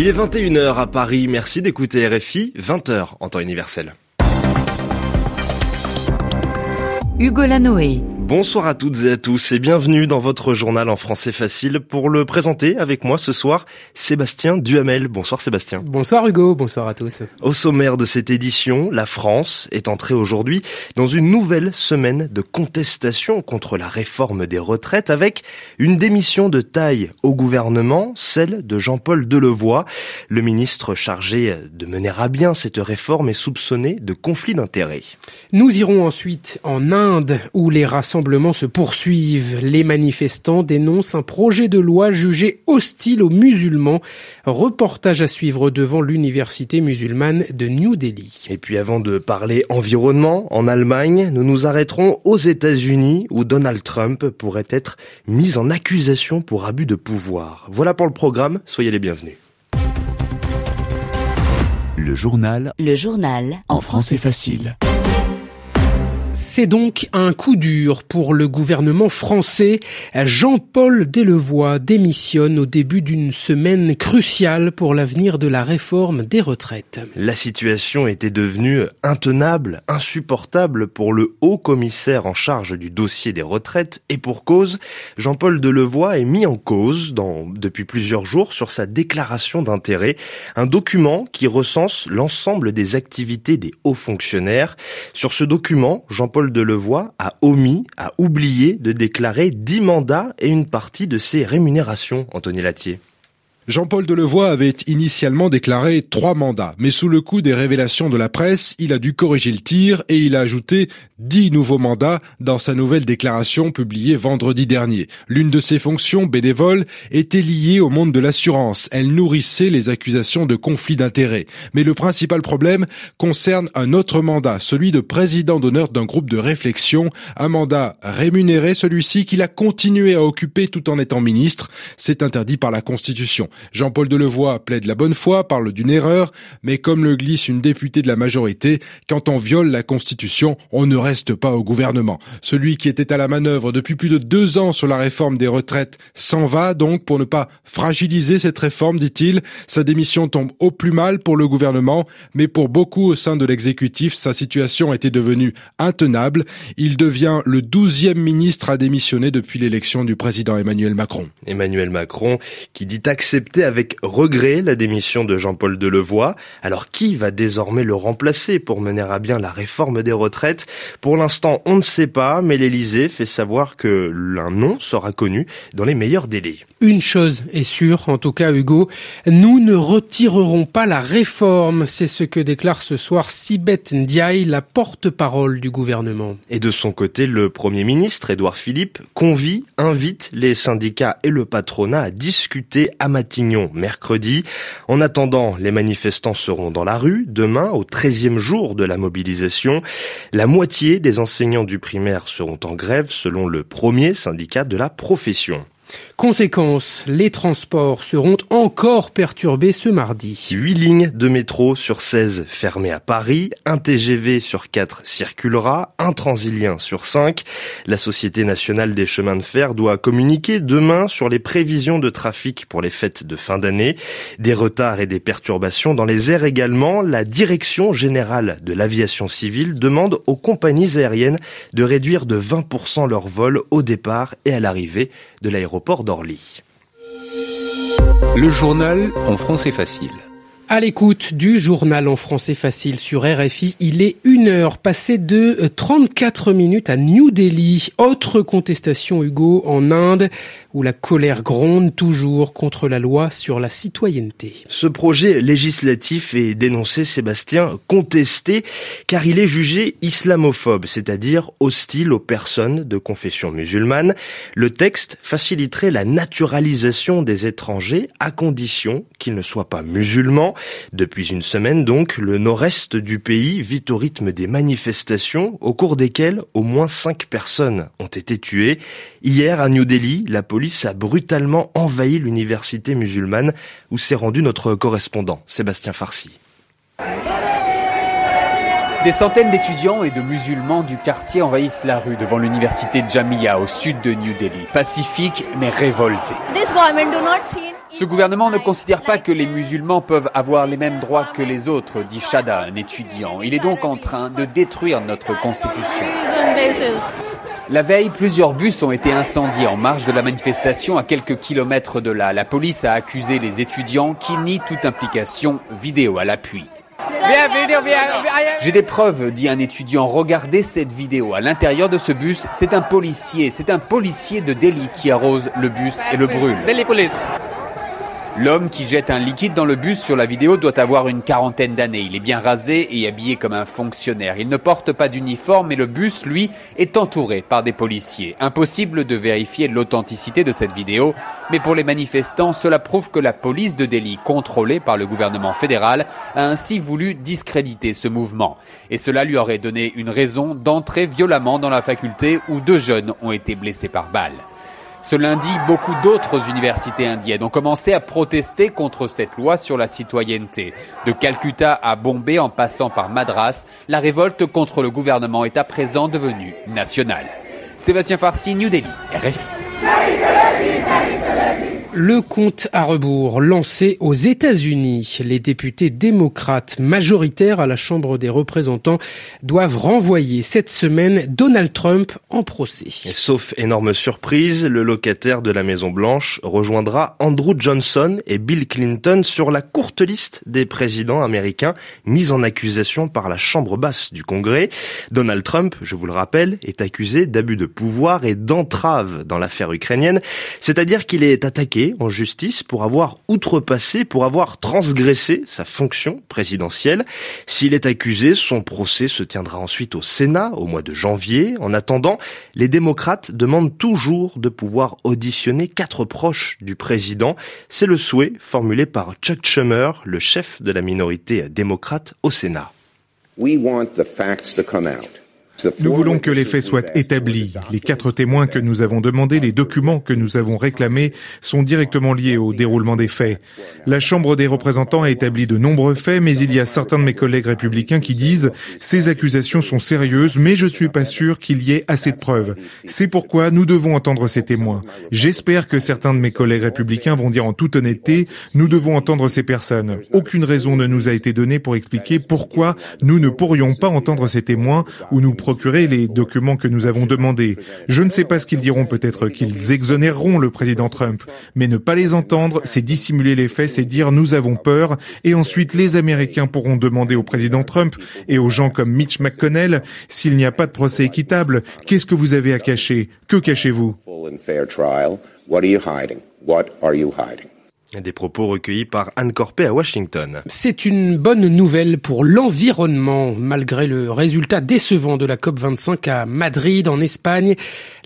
Il est 21h à Paris, merci d'écouter RFI, 20h en temps universel. Hugo Lanoé. Bonsoir à toutes et à tous et bienvenue dans votre journal en français facile. Pour le présenter avec moi ce soir, Sébastien Duhamel. Bonsoir Sébastien. Bonsoir Hugo, bonsoir à tous. Au sommaire de cette édition, la France est entrée aujourd'hui dans une nouvelle semaine de contestation contre la réforme des retraites avec une démission de taille au gouvernement, celle de Jean-Paul Delevoye. Le ministre chargé de mener à bien cette réforme est soupçonné de conflit d'intérêts. Nous irons ensuite en Inde où les rassemblements se poursuivent. Les manifestants dénoncent un projet de loi jugé hostile aux musulmans. Reportage à suivre devant l'université musulmane de New Delhi. Et puis avant de parler environnement, en Allemagne, nous nous arrêterons aux États-Unis où Donald Trump pourrait être mis en accusation pour abus de pouvoir. Voilà pour le programme, soyez les bienvenus. Le journal. Le journal. En français facile. C'est donc un coup dur pour le gouvernement français. Jean-Paul Delevoye démissionne au début d'une semaine cruciale pour l'avenir de la réforme des retraites. La situation était devenue intenable, insupportable pour le haut commissaire en charge du dossier des retraites et pour cause, Jean-Paul Delevoye est mis en cause dans, depuis plusieurs jours sur sa déclaration d'intérêt, un document qui recense l'ensemble des activités des hauts fonctionnaires. Sur ce document, Jean-Paul Delevoye a omis, a oublié de déclarer 10 mandats et une partie de ses rémunérations, Anthony Latier. Jean-Paul Delevoye avait initialement déclaré trois mandats, mais sous le coup des révélations de la presse, il a dû corriger le tir et il a ajouté dix nouveaux mandats dans sa nouvelle déclaration publiée vendredi dernier. L'une de ses fonctions bénévoles était liée au monde de l'assurance. Elle nourrissait les accusations de conflit d'intérêts. Mais le principal problème concerne un autre mandat, celui de président d'honneur d'un groupe de réflexion, un mandat rémunéré, celui-ci qu'il a continué à occuper tout en étant ministre. C'est interdit par la Constitution. Jean-Paul Delevoye plaide la bonne foi, parle d'une erreur, mais comme le glisse une députée de la majorité, quand on viole la Constitution, on ne reste pas au gouvernement. Celui qui était à la manœuvre depuis plus de deux ans sur la réforme des retraites s'en va donc pour ne pas fragiliser cette réforme, dit-il. Sa démission tombe au plus mal pour le gouvernement, mais pour beaucoup au sein de l'exécutif, sa situation était devenue intenable. Il devient le douzième ministre à démissionner depuis l'élection du président Emmanuel Macron. Emmanuel Macron qui dit accepter avec regret la démission de Jean-Paul Delevoye. Alors qui va désormais le remplacer pour mener à bien la réforme des retraites? Pour l'instant, on ne sait pas, mais l'Élysée fait savoir que l'un nom sera connu dans les meilleurs délais. Une chose est sûre, en tout cas Hugo, nous ne retirerons pas la réforme, c'est ce que déclare ce soir Sibeth Ndiaye, la porte-parole du gouvernement. Et de son côté, le Premier ministre, Édouard Philippe, convie, invite les syndicats et le patronat à discuter à Mercredi. En attendant, les manifestants seront dans la rue demain au 13e jour de la mobilisation. La moitié des enseignants du primaire seront en grève selon le premier syndicat de la profession. Conséquence, les transports seront encore perturbés ce mardi. 8 lignes de métro sur 16 fermées à Paris, un TGV sur 4 circulera, un transilien sur 5. La Société nationale des chemins de fer doit communiquer demain sur les prévisions de trafic pour les fêtes de fin d'année. Des retards et des perturbations dans les airs également. La Direction générale de l'aviation civile demande aux compagnies aériennes de réduire de 20% leurs vols au départ et à l'arrivée de l'aéroport Le journal en français facile. À l'écoute du journal en français facile sur RFI, il est une heure passée de 34 minutes à New Delhi. Autre contestation, Hugo, en Inde où la colère gronde toujours contre la loi sur la citoyenneté. Ce projet législatif est dénoncé, Sébastien, contesté, car il est jugé islamophobe, c'est-à-dire hostile aux personnes de confession musulmane. Le texte faciliterait la naturalisation des étrangers à condition qu'ils ne soient pas musulmans. Depuis une semaine donc, le nord-est du pays vit au rythme des manifestations au cours desquelles au moins cinq personnes ont été tuées. Hier à New Delhi, la police a brutalement envahi l'université musulmane où s'est rendu notre correspondant, Sébastien Farsi. Des centaines d'étudiants et de musulmans du quartier envahissent la rue devant l'université Jamia au sud de New Delhi. Pacifiques mais révoltés. Ce gouvernement ne considère pas que les musulmans peuvent avoir les mêmes droits que les autres, dit Shada, un étudiant. Il est donc en train de détruire notre constitution. La veille, plusieurs bus ont été incendiés en marge de la manifestation à quelques kilomètres de là. La police a accusé les étudiants qui nient toute implication vidéo à l'appui. J'ai des preuves, dit un étudiant. Regardez cette vidéo. À l'intérieur de ce bus, c'est un policier. C'est un policier de Delhi qui arrose le bus et le brûle. L'homme qui jette un liquide dans le bus sur la vidéo doit avoir une quarantaine d'années. Il est bien rasé et habillé comme un fonctionnaire. Il ne porte pas d'uniforme et le bus, lui, est entouré par des policiers. Impossible de vérifier l'authenticité de cette vidéo, mais pour les manifestants, cela prouve que la police de Delhi, contrôlée par le gouvernement fédéral, a ainsi voulu discréditer ce mouvement. Et cela lui aurait donné une raison d'entrer violemment dans la faculté où deux jeunes ont été blessés par balle. Ce lundi, beaucoup d'autres universités indiennes ont commencé à protester contre cette loi sur la citoyenneté. De Calcutta à Bombay en passant par Madras, la révolte contre le gouvernement est à présent devenue nationale. Sébastien Farsi, New Delhi, RFI. Le compte à rebours lancé aux États-Unis. Les députés démocrates majoritaires à la Chambre des représentants doivent renvoyer cette semaine Donald Trump en procès. sauf énorme surprise, le locataire de la Maison Blanche rejoindra Andrew Johnson et Bill Clinton sur la courte liste des présidents américains mis en accusation par la Chambre basse du Congrès. Donald Trump, je vous le rappelle, est accusé d'abus de pouvoir et d'entrave dans l'affaire ukrainienne, c'est-à-dire qu'il est attaqué en justice pour avoir outrepassé, pour avoir transgressé sa fonction présidentielle. S'il est accusé, son procès se tiendra ensuite au Sénat au mois de janvier. En attendant, les démocrates demandent toujours de pouvoir auditionner quatre proches du président. C'est le souhait formulé par Chuck Schumer, le chef de la minorité démocrate au Sénat. We want the facts to come out. Nous voulons que les faits soient établis. Les quatre témoins que nous avons demandés, les documents que nous avons réclamés sont directement liés au déroulement des faits. La Chambre des représentants a établi de nombreux faits, mais il y a certains de mes collègues républicains qui disent ces accusations sont sérieuses, mais je suis pas sûr qu'il y ait assez de preuves. C'est pourquoi nous devons entendre ces témoins. J'espère que certains de mes collègues républicains vont dire en toute honnêteté, nous devons entendre ces personnes. Aucune raison ne nous a été donnée pour expliquer pourquoi nous ne pourrions pas entendre ces témoins ou nous procurer les documents que nous avons demandés. Je ne sais pas ce qu'ils diront, peut-être qu'ils exonéreront le président Trump, mais ne pas les entendre, c'est dissimuler les faits, c'est dire nous avons peur, et ensuite les Américains pourront demander au président Trump et aux gens comme Mitch McConnell, s'il n'y a pas de procès équitable, qu'est-ce que vous avez à cacher? Que cachez-vous? Des propos recueillis par Anne Corpé à Washington. C'est une bonne nouvelle pour l'environnement. Malgré le résultat décevant de la COP25 à Madrid, en Espagne,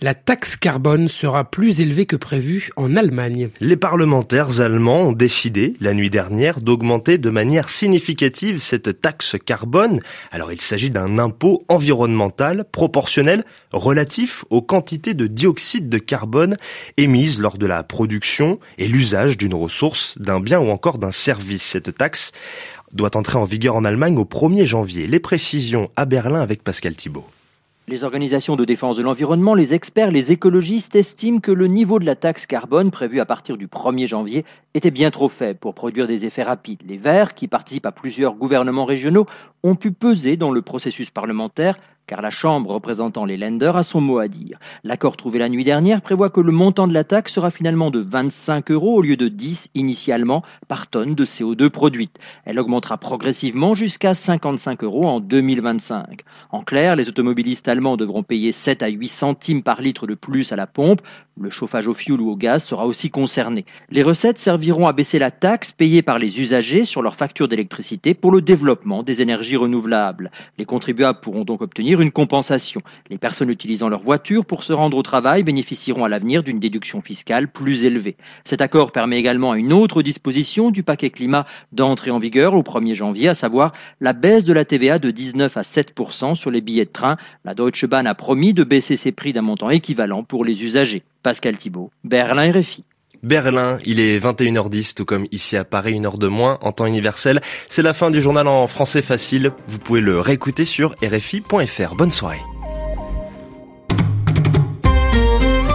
la taxe carbone sera plus élevée que prévu en Allemagne. Les parlementaires allemands ont décidé, la nuit dernière, d'augmenter de manière significative cette taxe carbone. Alors il s'agit d'un impôt environnemental proportionnel relatif aux quantités de dioxyde de carbone émises lors de la production et l'usage d'une ressource source d'un bien ou encore d'un service. Cette taxe doit entrer en vigueur en Allemagne au 1er janvier. Les précisions à Berlin avec Pascal Thibault. Les organisations de défense de l'environnement, les experts, les écologistes estiment que le niveau de la taxe carbone prévu à partir du 1er janvier était bien trop faible pour produire des effets rapides. Les Verts, qui participent à plusieurs gouvernements régionaux, ont pu peser dans le processus parlementaire car la Chambre représentant les lenders a son mot à dire. L'accord trouvé la nuit dernière prévoit que le montant de la taxe sera finalement de 25 euros au lieu de 10 initialement par tonne de CO2 produite. Elle augmentera progressivement jusqu'à 55 euros en 2025. En clair, les automobilistes allemands devront payer 7 à 8 centimes par litre de plus à la pompe. Le chauffage au fioul ou au gaz sera aussi concerné. Les recettes serviront à baisser la taxe payée par les usagers sur leur facture d'électricité pour le développement des énergies renouvelables. Les contribuables pourront donc obtenir une compensation. Les personnes utilisant leur voiture pour se rendre au travail bénéficieront à l'avenir d'une déduction fiscale plus élevée. Cet accord permet également une autre disposition du paquet climat d'entrer en vigueur au 1er janvier, à savoir la baisse de la TVA de 19 à 7% sur les billets de train. La Deutsche Bahn a promis de baisser ses prix d'un montant équivalent pour les usagers. Pascal Thibault, Berlin RFI. Berlin, il est 21h10, tout comme ici à Paris, une heure de moins en temps universel. C'est la fin du journal en français facile. Vous pouvez le réécouter sur rfi.fr. Bonne soirée.